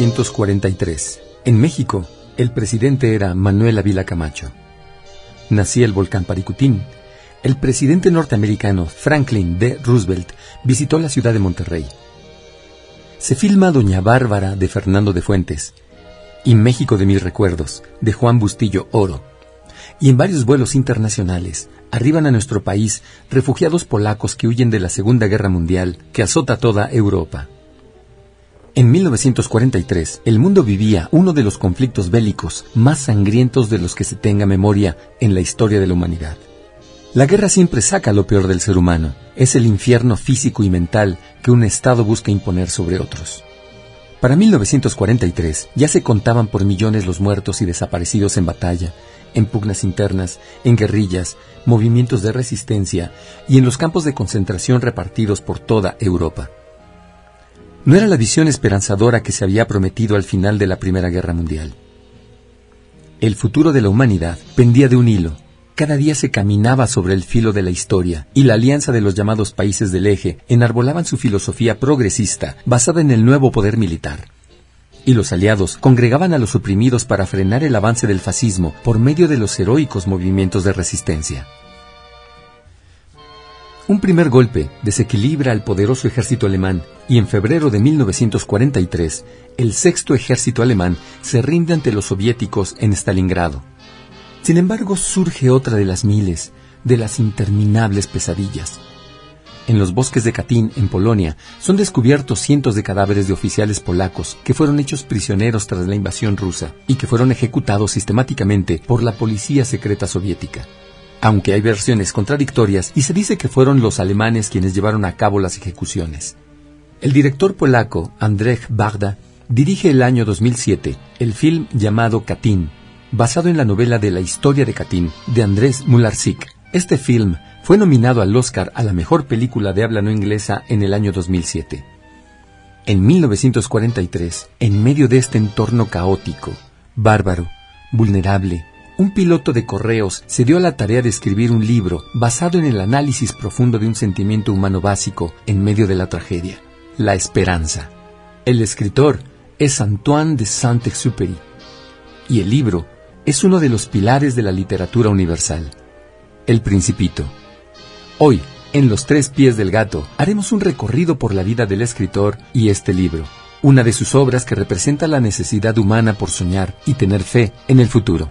...1943... En México, el presidente era Manuel Avila Camacho. Nacía el volcán Paricutín. El presidente norteamericano Franklin D. Roosevelt visitó la ciudad de Monterrey. Se filma Doña Bárbara de Fernando de Fuentes y México de mis recuerdos de Juan Bustillo Oro. Y en varios vuelos internacionales arriban a nuestro país refugiados polacos que huyen de la Segunda Guerra Mundial que azota toda Europa. En 1943, el mundo vivía uno de los conflictos bélicos más sangrientos de los que se tenga memoria en la historia de la humanidad. La guerra siempre saca lo peor del ser humano. Es el infierno físico y mental que un Estado busca imponer sobre otros. Para 1943 ya se contaban por millones los muertos y desaparecidos en batalla, en pugnas internas, en guerrillas, movimientos de resistencia y en los campos de concentración repartidos por toda Europa. No era la visión esperanzadora que se había prometido al final de la Primera Guerra Mundial. El futuro de la humanidad pendía de un hilo. Cada día se caminaba sobre el filo de la historia y la alianza de los llamados países del eje enarbolaban su filosofía progresista basada en el nuevo poder militar. Y los aliados congregaban a los oprimidos para frenar el avance del fascismo por medio de los heroicos movimientos de resistencia. Un primer golpe desequilibra al poderoso ejército alemán y en febrero de 1943 el sexto ejército alemán se rinde ante los soviéticos en Stalingrado. Sin embargo, surge otra de las miles, de las interminables pesadillas. En los bosques de Katyn, en Polonia, son descubiertos cientos de cadáveres de oficiales polacos que fueron hechos prisioneros tras la invasión rusa y que fueron ejecutados sistemáticamente por la policía secreta soviética aunque hay versiones contradictorias y se dice que fueron los alemanes quienes llevaron a cabo las ejecuciones. El director polaco Andrzej Bagda dirige el año 2007 el film llamado Katyn, basado en la novela de la historia de Katyn de Andrés Mularczyk. Este film fue nominado al Oscar a la mejor película de habla no inglesa en el año 2007. En 1943, en medio de este entorno caótico, bárbaro, vulnerable, un piloto de correos se dio a la tarea de escribir un libro basado en el análisis profundo de un sentimiento humano básico en medio de la tragedia, la esperanza. El escritor es Antoine de Saint-Exupéry y el libro es uno de los pilares de la literatura universal, El Principito. Hoy, en Los Tres Pies del Gato, haremos un recorrido por la vida del escritor y este libro, una de sus obras que representa la necesidad humana por soñar y tener fe en el futuro.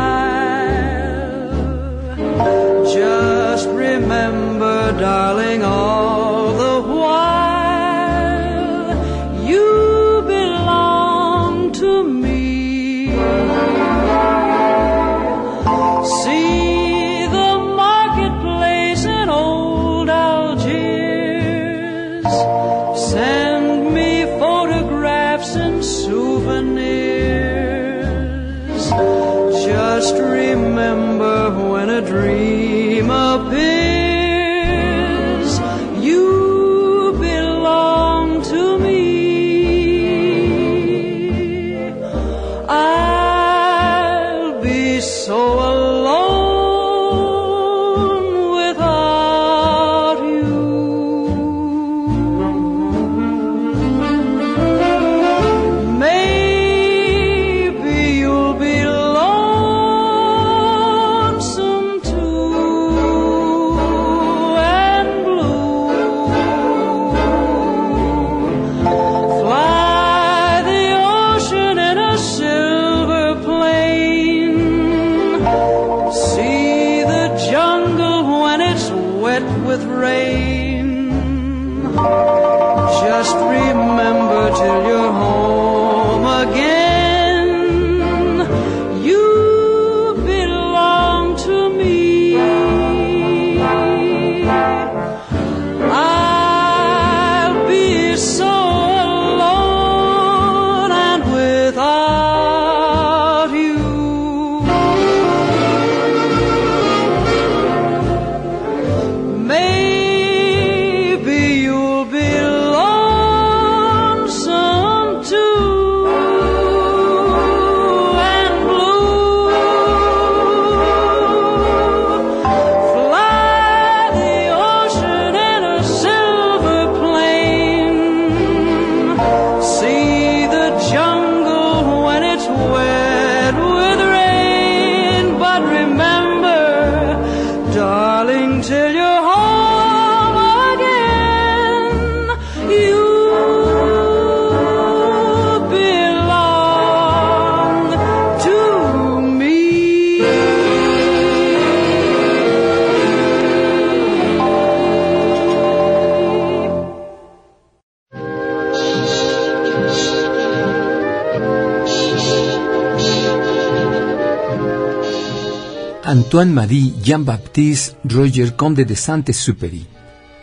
Antoine-Marie Jean-Baptiste Roger Comte de Saint-Exupéry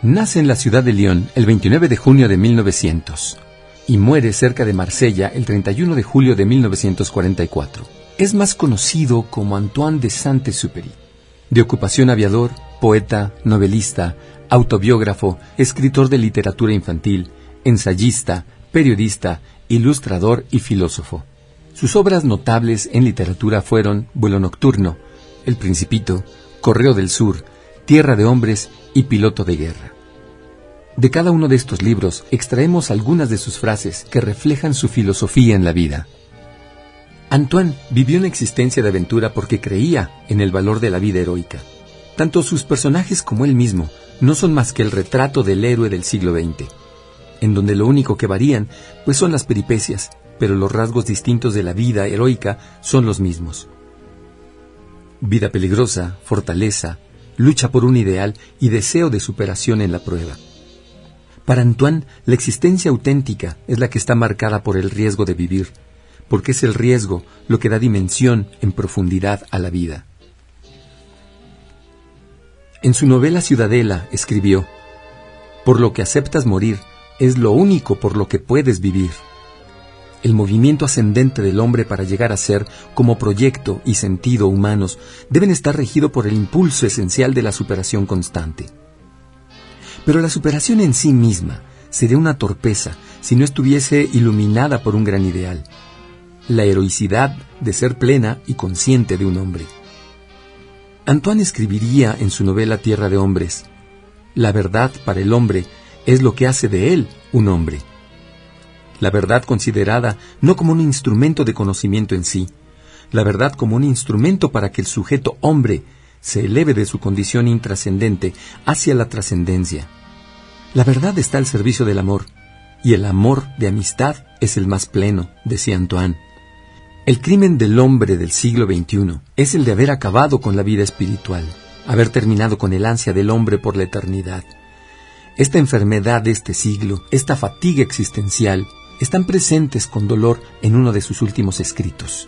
nace en la ciudad de Lyon el 29 de junio de 1900 y muere cerca de Marsella el 31 de julio de 1944. Es más conocido como Antoine de Saint-Exupéry. De ocupación aviador, poeta, novelista, autobiógrafo, escritor de literatura infantil, ensayista, periodista, ilustrador y filósofo. Sus obras notables en literatura fueron Vuelo Nocturno, El Principito, Correo del Sur, Tierra de Hombres y Piloto de Guerra. De cada uno de estos libros extraemos algunas de sus frases que reflejan su filosofía en la vida. Antoine vivió una existencia de aventura porque creía en el valor de la vida heroica. Tanto sus personajes como él mismo no son más que el retrato del héroe del siglo XX, en donde lo único que varían pues son las peripecias, pero los rasgos distintos de la vida heroica son los mismos. Vida peligrosa, fortaleza, lucha por un ideal y deseo de superación en la prueba. Para Antoine, la existencia auténtica es la que está marcada por el riesgo de vivir, porque es el riesgo lo que da dimensión en profundidad a la vida. En su novela Ciudadela escribió, Por lo que aceptas morir es lo único por lo que puedes vivir. El movimiento ascendente del hombre para llegar a ser, como proyecto y sentido humanos, deben estar regido por el impulso esencial de la superación constante. Pero la superación en sí misma sería una torpeza si no estuviese iluminada por un gran ideal, la heroicidad de ser plena y consciente de un hombre. Antoine escribiría en su novela Tierra de Hombres, La verdad para el hombre es lo que hace de él un hombre. La verdad considerada no como un instrumento de conocimiento en sí, la verdad como un instrumento para que el sujeto hombre se eleve de su condición intrascendente hacia la trascendencia. La verdad está al servicio del amor, y el amor de amistad es el más pleno, decía Antoine. El crimen del hombre del siglo XXI es el de haber acabado con la vida espiritual, haber terminado con el ansia del hombre por la eternidad. Esta enfermedad de este siglo, esta fatiga existencial, están presentes con dolor en uno de sus últimos escritos.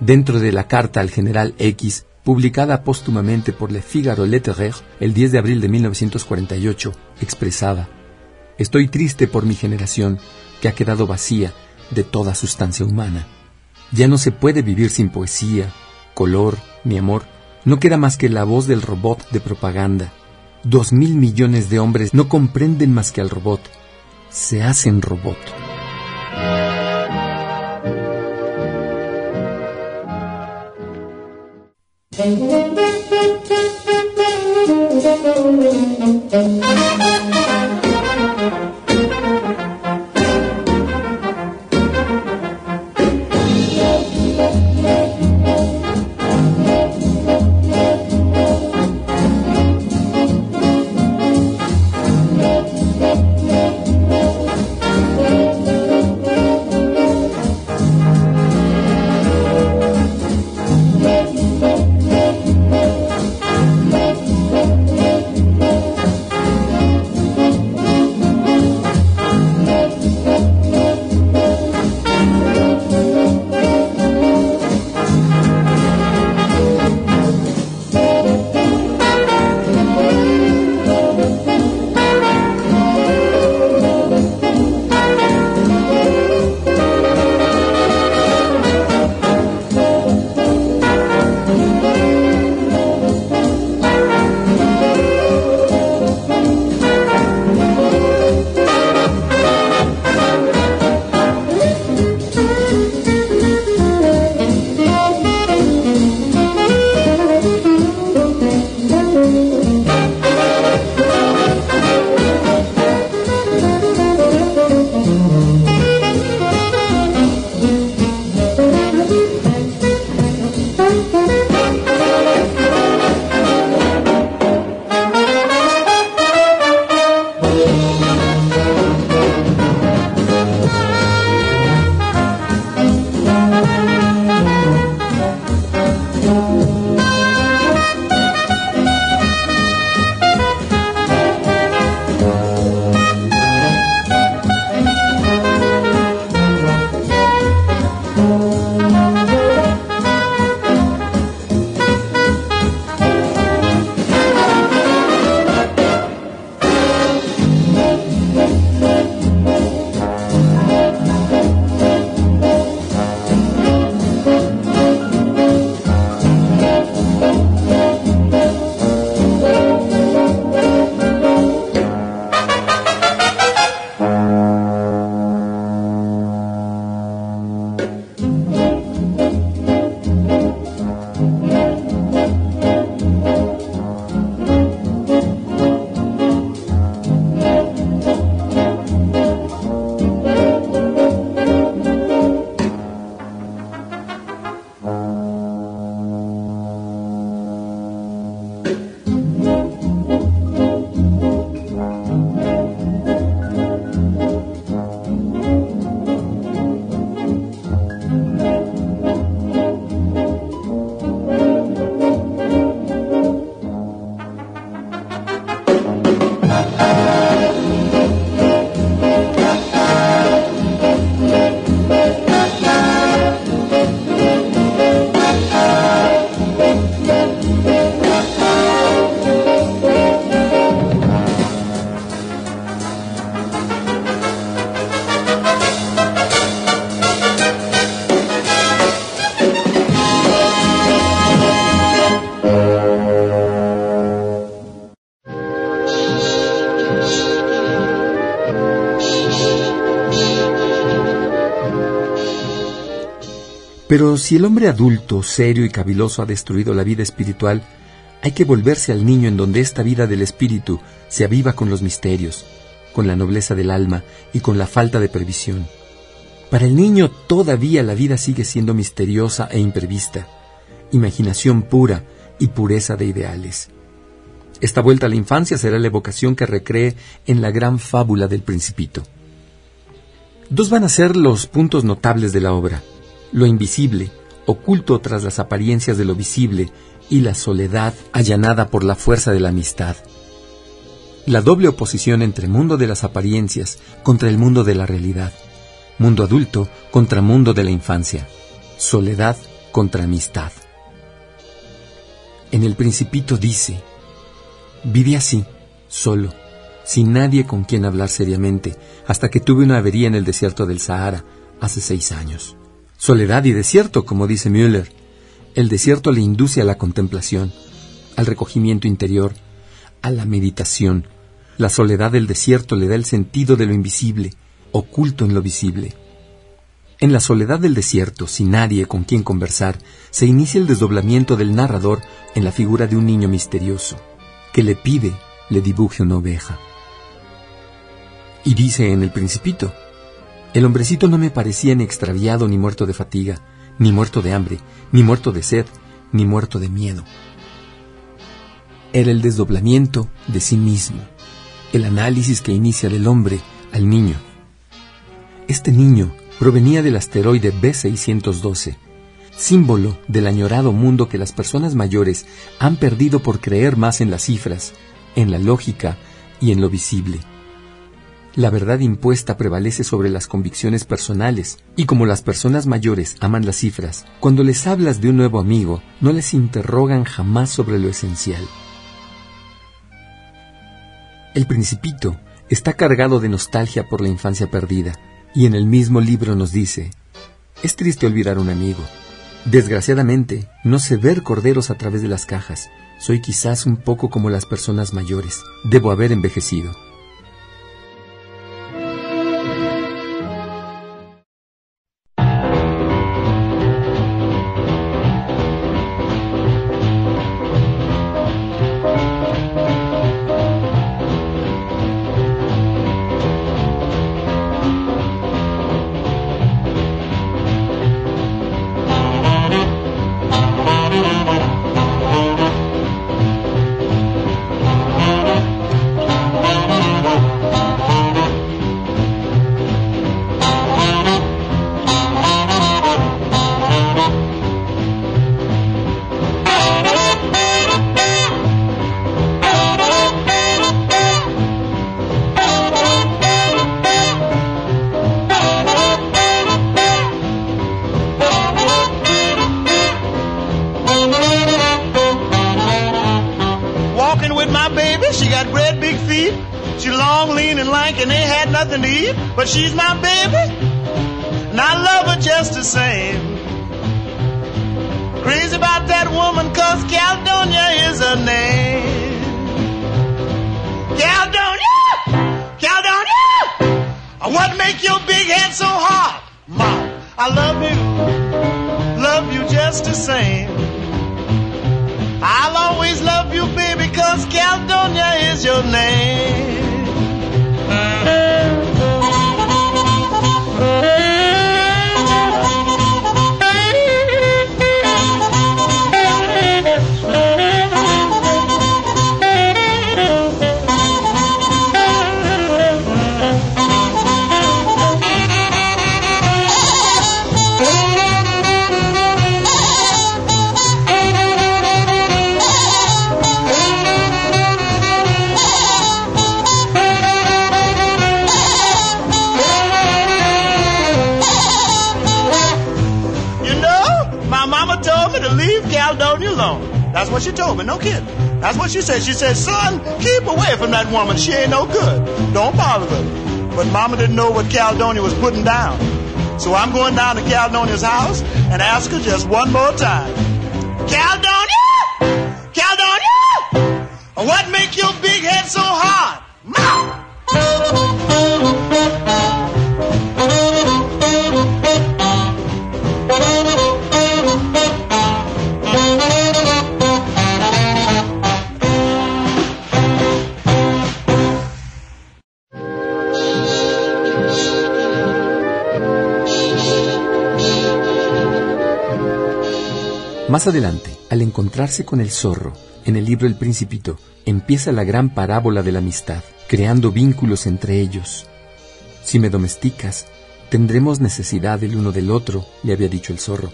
Dentro de la carta al general X, publicada póstumamente por Le Figaro Littéraire el 10 de abril de 1948, expresaba, Estoy triste por mi generación, que ha quedado vacía de toda sustancia humana. Ya no se puede vivir sin poesía, color, ni amor. No queda más que la voz del robot de propaganda. Dos mil millones de hombres no comprenden más que al robot. Se hacen robot. Pero si el hombre adulto, serio y caviloso ha destruido la vida espiritual, hay que volverse al niño en donde esta vida del espíritu se aviva con los misterios, con la nobleza del alma y con la falta de previsión. Para el niño todavía la vida sigue siendo misteriosa e imprevista, imaginación pura y pureza de ideales. Esta vuelta a la infancia será la evocación que recree en la gran fábula del principito. Dos van a ser los puntos notables de la obra, lo invisible, oculto tras las apariencias de lo visible, y la soledad allanada por la fuerza de la amistad. La doble oposición entre mundo de las apariencias contra el mundo de la realidad, mundo adulto contra mundo de la infancia, soledad contra amistad. En el principito dice, viví así, solo, sin nadie con quien hablar seriamente, hasta que tuve una avería en el desierto del Sahara, hace seis años. Soledad y desierto, como dice Müller. El desierto le induce a la contemplación, al recogimiento interior, a la meditación. La soledad del desierto le da el sentido de lo invisible, oculto en lo visible. En la soledad del desierto, sin nadie con quien conversar, se inicia el desdoblamiento del narrador en la figura de un niño misterioso, que le pide le dibuje una oveja. Y dice en el principito, el hombrecito no me parecía ni extraviado ni muerto de fatiga, ni muerto de hambre, ni muerto de sed, ni muerto de miedo. Era el desdoblamiento de sí mismo, el análisis que inicia del hombre al niño. Este niño provenía del asteroide B612, símbolo del añorado mundo que las personas mayores han perdido por creer más en las cifras, en la lógica y en lo visible. La verdad impuesta prevalece sobre las convicciones personales, y como las personas mayores aman las cifras, cuando les hablas de un nuevo amigo, no les interrogan jamás sobre lo esencial. El principito está cargado de nostalgia por la infancia perdida, y en el mismo libro nos dice, es triste olvidar un amigo. Desgraciadamente, no sé ver corderos a través de las cajas. Soy quizás un poco como las personas mayores. Debo haber envejecido. But she's my baby, and I love her just the same. Crazy about that woman, cause Caledonia is her name. Caledonia! Caledonia! What make your big head so hot? Mom, I love you, love you just the same. I'll always love you, baby, cause Caledonia is your name. Kidding. That's what she said. She said, son, keep away from that woman. She ain't no good. Don't bother her. But mama didn't know what Caledonia was putting down. So I'm going down to Caledonia's house and ask her just one more time. Más adelante, al encontrarse con el zorro, en el libro El Principito, empieza la gran parábola de la amistad, creando vínculos entre ellos. Si me domesticas, tendremos necesidad el uno del otro, le había dicho el zorro.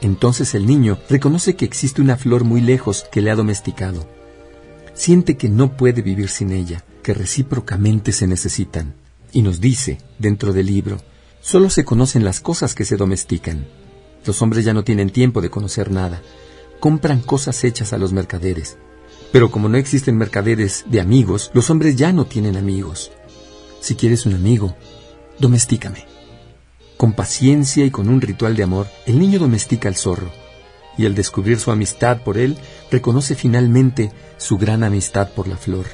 Entonces el niño reconoce que existe una flor muy lejos que le ha domesticado. Siente que no puede vivir sin ella, que recíprocamente se necesitan. Y nos dice, dentro del libro, solo se conocen las cosas que se domestican. Los hombres ya no tienen tiempo de conocer nada. Compran cosas hechas a los mercaderes. Pero como no existen mercaderes de amigos, los hombres ya no tienen amigos. Si quieres un amigo, domestícame. Con paciencia y con un ritual de amor, el niño domestica al zorro, y al descubrir su amistad por él, reconoce finalmente su gran amistad por la flor.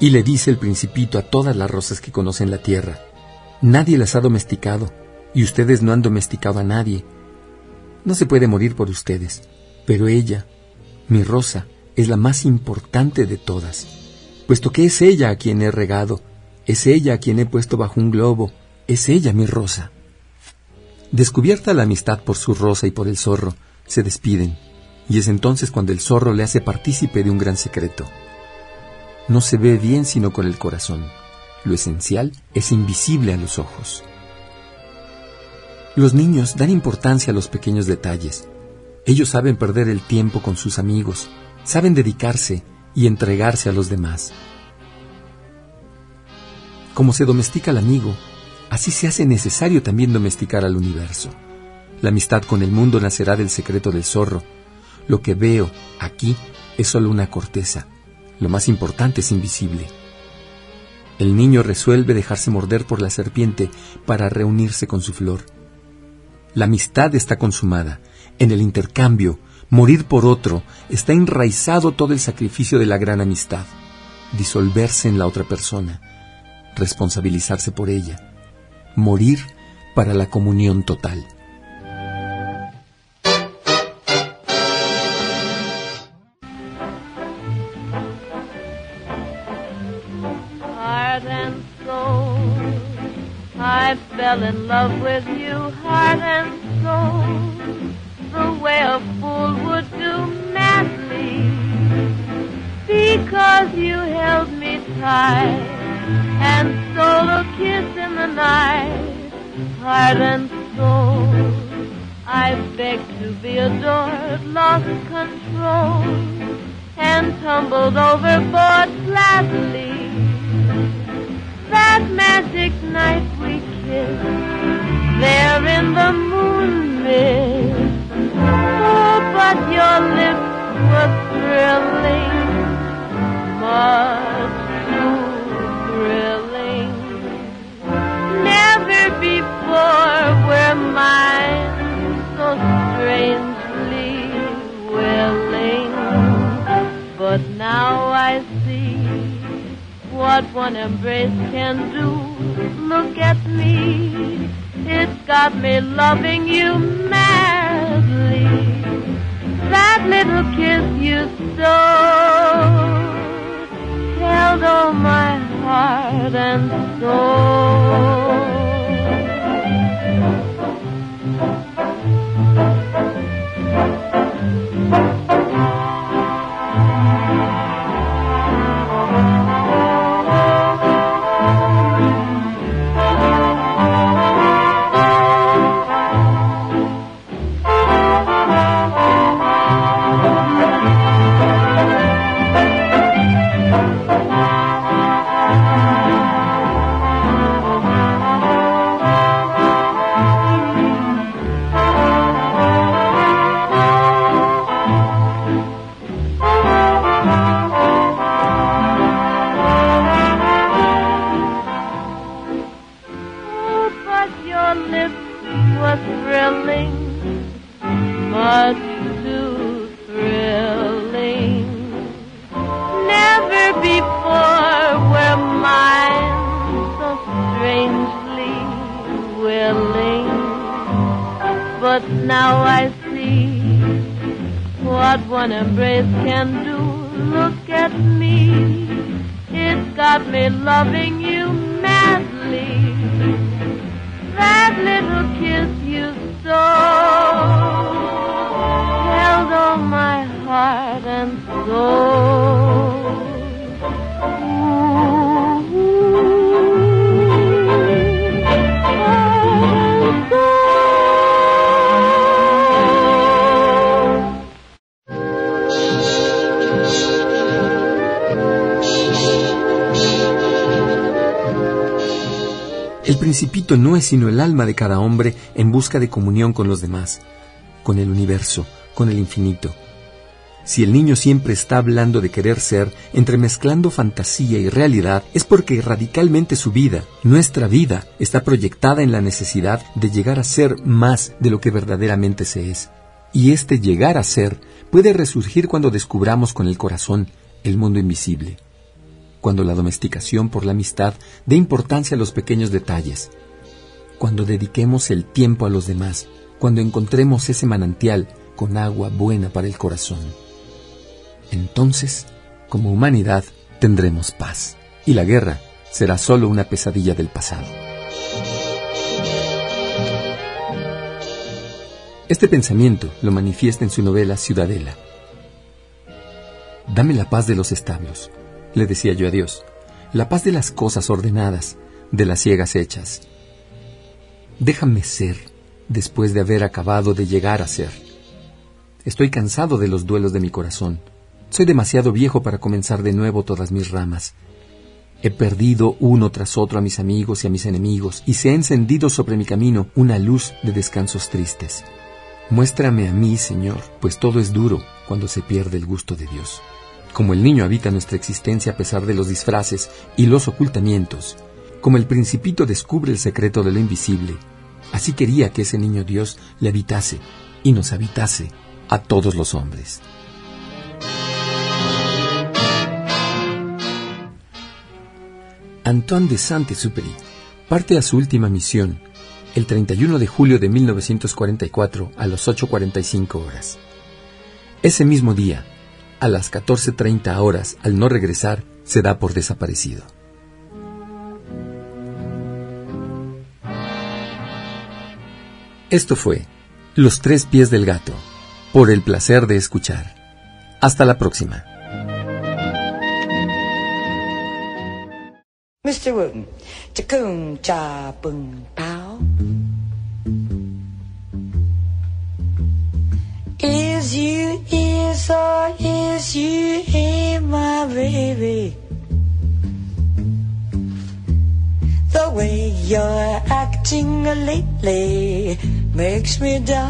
Y le dice el principito a todas las rosas que conocen la tierra, nadie las ha domesticado, y ustedes no han domesticado a nadie. No se puede morir por ustedes, pero ella, mi rosa, es la más importante de todas, puesto que es ella a quien he regado, es ella a quien he puesto bajo un globo, es ella mi rosa. Descubierta la amistad por su rosa y por el zorro, se despiden, y es entonces cuando el zorro le hace partícipe de un gran secreto. No se ve bien sino con el corazón. Lo esencial es invisible a los ojos. Los niños dan importancia a los pequeños detalles. Ellos saben perder el tiempo con sus amigos, saben dedicarse y entregarse a los demás. Como se domestica al amigo, así se hace necesario también domesticar al universo. La amistad con el mundo nacerá del secreto del zorro. Lo que veo aquí es solo una corteza. Lo más importante es invisible. El niño resuelve dejarse morder por la serpiente para reunirse con su flor. La amistad está consumada. En el intercambio, morir por otro, está enraizado todo el sacrificio de la gran amistad. Disolverse en la otra persona. Responsabilizarse por ella morir para la comunión total. Fell in love with you, heart and soul, the way a fool would do madly, because you held me tight and stole a kiss in the night, heart and soul. I begged to be adored, lost control, and tumbled overboard gladly. That magic night we kissed, there in the moon mist. Oh, but your lips were thrilling, much too thrilling. Never before were mine so strangely willing. But now I what one embrace can do. Look at me, it's got me loving you madly. That little kiss you stole held all my heart and soul. But now I see what one embrace can do. Look at me. It's got me loving you madly. That little kiss you stole held all my heart and soul. Principito no es sino el alma de cada hombre en busca de comunión con los demás, con el universo, con el infinito. Si el niño siempre está hablando de querer ser, entremezclando fantasía y realidad, es porque radicalmente su vida, nuestra vida, está proyectada en la necesidad de llegar a ser más de lo que verdaderamente se es. Y este llegar a ser puede resurgir cuando descubramos con el corazón el mundo invisible cuando la domesticación por la amistad dé importancia a los pequeños detalles, cuando dediquemos el tiempo a los demás, cuando encontremos ese manantial con agua buena para el corazón. Entonces, como humanidad, tendremos paz, y la guerra será solo una pesadilla del pasado. Este pensamiento lo manifiesta en su novela Ciudadela. Dame la paz de los establos, le decía yo a Dios, la paz de las cosas ordenadas, de las ciegas hechas. Déjame ser después de haber acabado de llegar a ser. Estoy cansado de los duelos de mi corazón. Soy demasiado viejo para comenzar de nuevo todas mis ramas. He perdido uno tras otro a mis amigos y a mis enemigos, y se ha encendido sobre mi camino una luz de descansos tristes. Muéstrame a mí, Señor, pues todo es duro cuando se pierde el gusto de Dios. Como el niño habita nuestra existencia a pesar de los disfraces y los ocultamientos, como el principito descubre el secreto de lo invisible, así quería que ese niño Dios le habitase y nos habitase a todos los hombres. Antoine de Saint-Exupéry parte a su última misión el 31 de julio de 1944 a las 8.45 horas. Ese mismo día, a las 14.30 horas, al no regresar, se da por desaparecido. Esto fue Los tres pies del gato, por el placer de escuchar. Hasta la próxima. Or is you, hey, my baby? The way you're acting lately makes me doubt.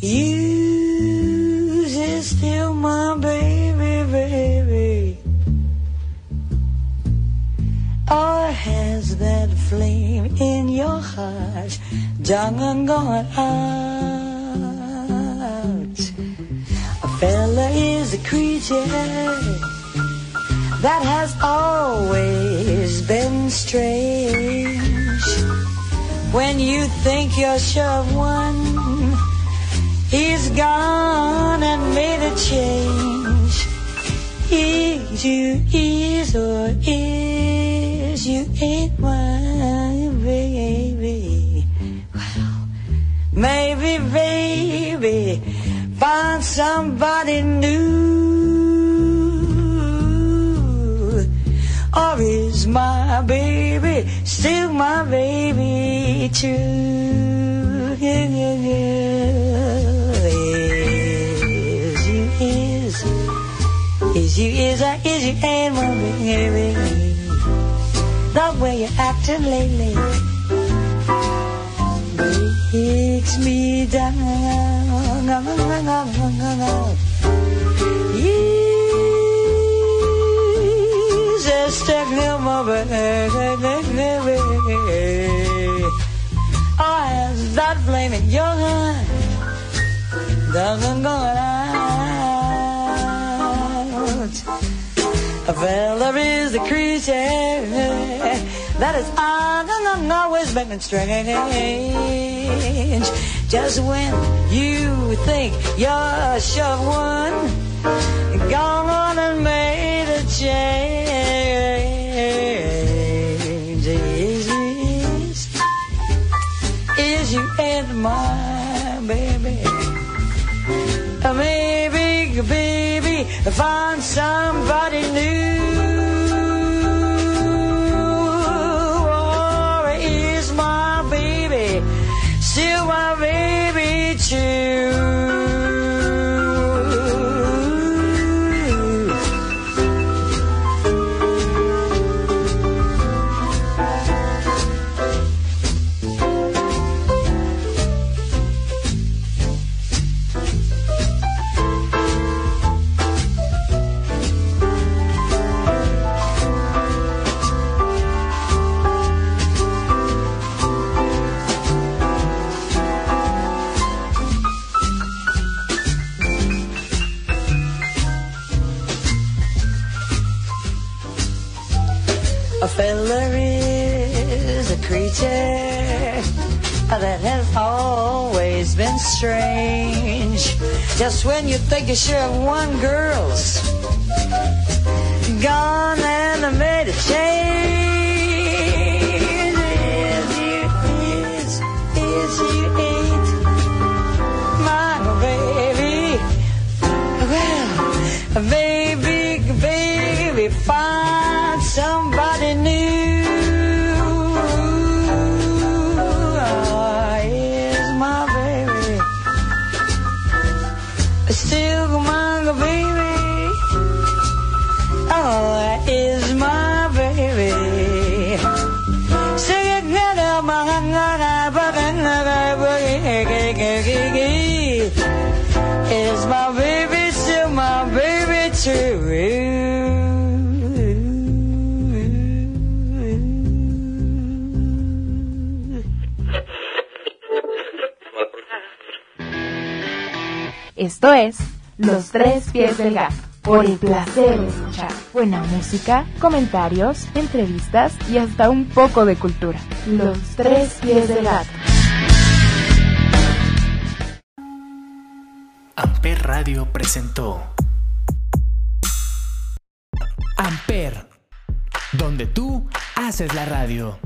You is still my baby, baby. Or has that flame in your heart done and gone out? A fella is a creature that has always been strange. When you think sure of one, he's gone and made a change. Is you is or is you ain't my baby. Well, maybe baby find somebody new. Or is my baby still my baby too? Is you is is you is or is you ain't my baby? The way you're acting lately makes me down. Este clima Oh, that blaming your hand? Doesn't go out. A fella is a creature that is on and on always been strange. Just when you think you're sure one, gone on and made a change. Is, is you and my baby. Maybe, baby, find somebody new. Strange. Just when you think you should have one girl's gone and I made a change. Esto es Los Tres Pies del Gato. Por el placer de escuchar buena música, comentarios, entrevistas y hasta un poco de cultura. Los Tres Pies del Gato. Amper Radio presentó Amper, donde tú haces la radio.